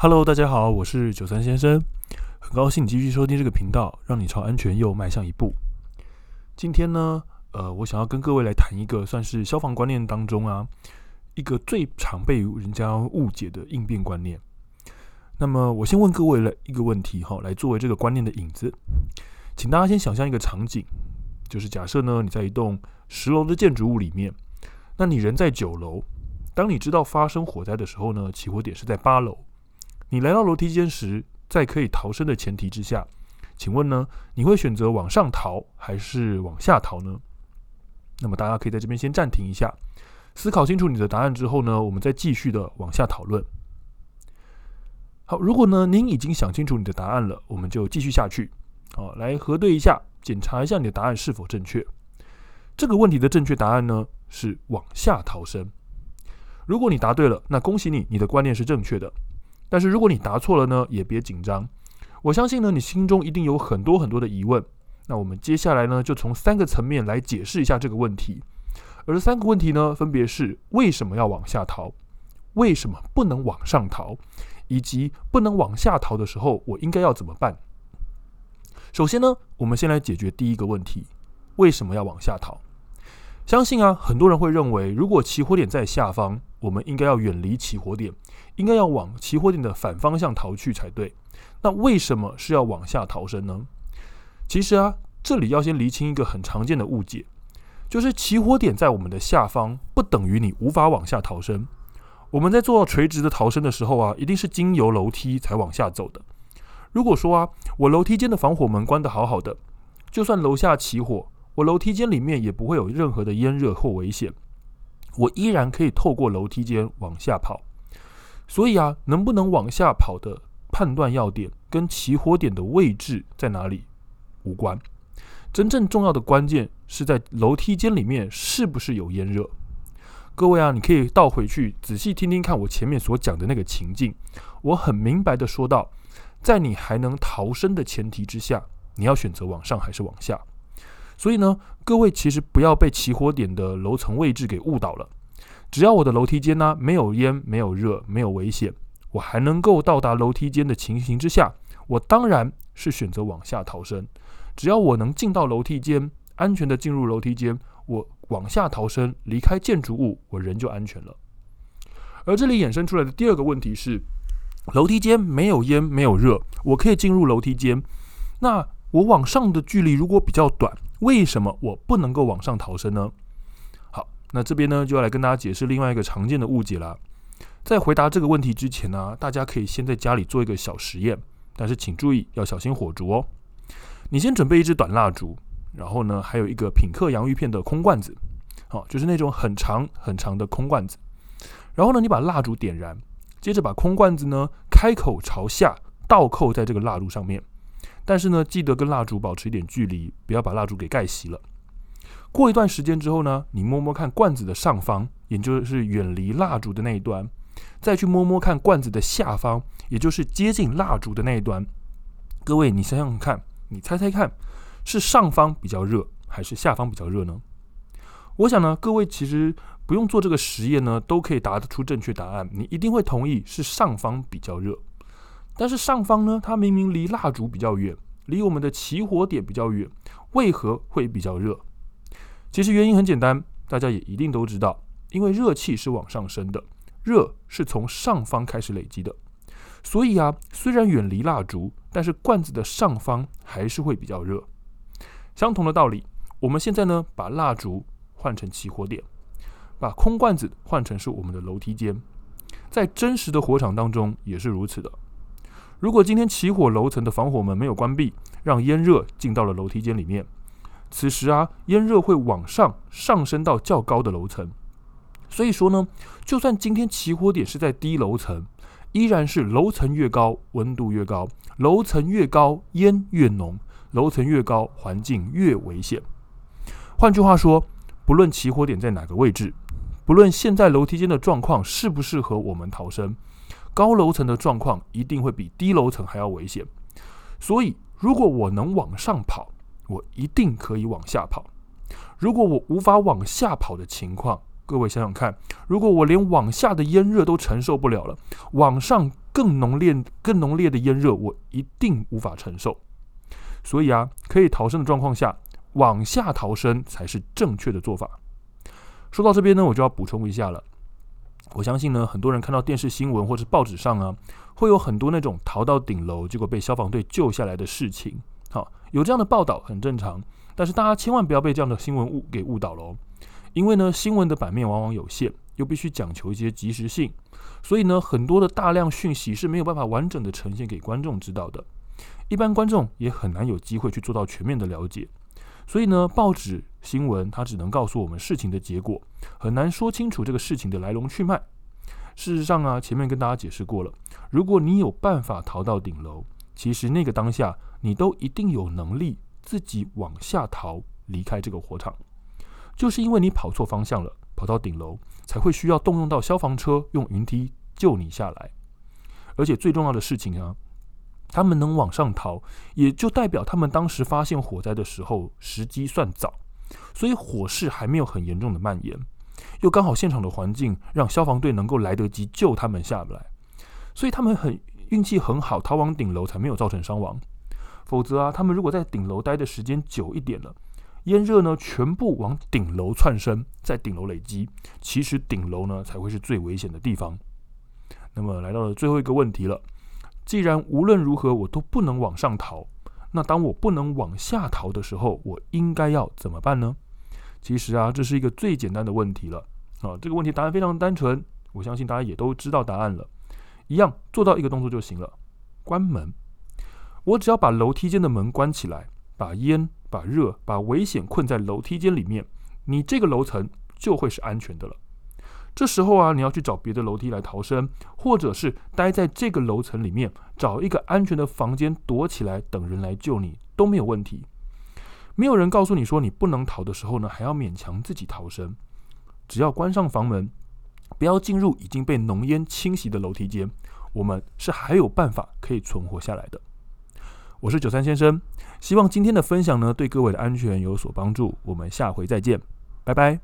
Hello，大家好，我是九三先生，很高兴你继续收听这个频道，让你朝安全又迈向一步。今天呢，呃，我想要跟各位来谈一个算是消防观念当中啊，一个最常被人家误解的应变观念。那么，我先问各位了一个问题哈，来作为这个观念的引子，请大家先想象一个场景，就是假设呢，你在一栋十楼的建筑物里面，那你人在九楼，当你知道发生火灾的时候呢，起火点是在八楼。你来到楼梯间时，在可以逃生的前提之下，请问呢，你会选择往上逃还是往下逃呢？那么大家可以在这边先暂停一下，思考清楚你的答案之后呢，我们再继续的往下讨论。好，如果呢您已经想清楚你的答案了，我们就继续下去。好，来核对一下，检查一下你的答案是否正确。这个问题的正确答案呢是往下逃生。如果你答对了，那恭喜你，你的观念是正确的。但是如果你答错了呢，也别紧张。我相信呢，你心中一定有很多很多的疑问。那我们接下来呢，就从三个层面来解释一下这个问题。而三个问题呢，分别是为什么要往下逃，为什么不能往上逃，以及不能往下逃的时候，我应该要怎么办？首先呢，我们先来解决第一个问题：为什么要往下逃？相信啊，很多人会认为，如果起火点在下方，我们应该要远离起火点，应该要往起火点的反方向逃去才对。那为什么是要往下逃生呢？其实啊，这里要先厘清一个很常见的误解，就是起火点在我们的下方，不等于你无法往下逃生。我们在做到垂直的逃生的时候啊，一定是经由楼梯才往下走的。如果说啊，我楼梯间的防火门关得好好的，就算楼下起火，我楼梯间里面也不会有任何的烟热或危险。我依然可以透过楼梯间往下跑，所以啊，能不能往下跑的判断要点跟起火点的位置在哪里无关。真正重要的关键是在楼梯间里面是不是有烟热。各位啊，你可以倒回去仔细听听看我前面所讲的那个情境，我很明白的说到，在你还能逃生的前提之下，你要选择往上还是往下。所以呢，各位其实不要被起火点的楼层位置给误导了。只要我的楼梯间呢、没有烟、没有热、没有危险，我还能够到达楼梯间的情形之下，我当然是选择往下逃生。只要我能进到楼梯间，安全的进入楼梯间，我往下逃生，离开建筑物，我人就安全了。而这里衍生出来的第二个问题是，楼梯间没有烟、没有热，我可以进入楼梯间，那我往上的距离如果比较短，为什么我不能够往上逃生呢？好，那这边呢就要来跟大家解释另外一个常见的误解了。在回答这个问题之前呢、大家可以先在家里做一个小实验，但是请注意要小心火烛哦。你先准备一支短蜡烛，然后呢还有一个品客洋芋片的空罐子，好，就是那种很长很长的空罐子。然后呢，你把蜡烛点燃，接着把空罐子呢开口朝下倒扣在这个蜡烛上面。但是呢，记得跟蜡烛保持一点距离，不要把蜡烛给盖熄了。过一段时间之后呢，你摸摸看罐子的上方，也就是远离蜡烛的那一端，再去摸摸看罐子的下方，也就是接近蜡烛的那一端。各位，你想想看，你猜猜看，是上方比较热，还是下方比较热呢？我想呢，各位其实不用做这个实验呢，都可以答得出正确答案。你一定会同意是上方比较热。但是上方呢，它明明离蜡烛比较远，离我们的起火点比较远，为何会比较热？其实原因很简单，大家也一定都知道，因为热气是往上升的，热是从上方开始累积的。所以啊，虽然远离蜡烛，但是罐子的上方还是会比较热。相同的道理，我们现在呢，把蜡烛换成起火点，把空罐子换成是我们的楼梯间，在真实的火场当中也是如此的。如果今天起火楼层的防火门没有关闭，让烟热进到了楼梯间里面，此时啊，烟热会往上上升到较高的楼层。所以说呢，就算今天起火点是在低楼层，依然是楼层越高温度越高，楼层越高烟越浓，楼层越高环境越危险。换句话说，不论起火点在哪个位置，不论现在楼梯间的状况适不适合我们逃生。高楼层的状况一定会比低楼层还要危险，所以如果我能往上跑，我一定可以往下跑。如果我无法往下跑的情况，各位想想看，如果我连往下的烟热都承受不了了，往上更浓烈、更浓烈的烟热，我一定无法承受。所以啊，可以逃生的状况下，往下逃生才是正确的做法。说到这边呢，我就要补充一下了。我相信呢，很多人看到电视新闻或者报纸上啊，会有很多那种逃到顶楼结果被消防队救下来的事情。好，有这样的报道很正常，但是大家千万不要被这样的新闻误给误导了哦。因为呢，新闻的版面往往有限，又必须讲求一些及时性，所以呢，很多的大量讯息是没有办法完整的呈现给观众知道的。一般观众也很难有机会去做到全面的了解。所以呢，报纸新闻它只能告诉我们事情的结果，很难说清楚这个事情的来龙去脉。事实上啊，前面跟大家解释过了，如果你有办法逃到顶楼，其实那个当下你都一定有能力自己往下逃，离开这个火场。就是因为你跑错方向了，跑到顶楼，才会需要动用到消防车用云梯救你下来。而且最重要的事情啊。他们能往上逃，也就代表他们当时发现火灾的时候时机算早，所以火势还没有很严重的蔓延，又刚好现场的环境让消防队能够来得及救他们下来，所以他们很运气很好，逃往顶楼才没有造成伤亡。否则啊，他们如果在顶楼待的时间久一点了，烟热呢全部往顶楼窜升，在顶楼累积，其实顶楼呢才会是最危险的地方。那么来到了最后一个问题了。既然无论如何我都不能往上逃，那当我不能往下逃的时候，我应该要怎么办呢？其实啊，这是一个最简单的问题了啊。这个问题答案非常单纯，我相信大家也都知道答案了。一样做到一个动作就行了，关门。我只要把楼梯间的门关起来，把烟、把热、把危险困在楼梯间里面，你这个楼层就会是安全的了。这时候啊，你要去找别的楼梯来逃生，或者是待在这个楼层里面，找一个安全的房间躲起来，等人来救你都没有问题。没有人告诉你说你不能逃的时候呢，还要勉强自己逃生。只要关上房门，不要进入已经被浓烟侵袭的楼梯间，我们是还有办法可以存活下来的。我是九三先生，希望今天的分享呢，对各位的安全有所帮助。我们下回再见，拜拜。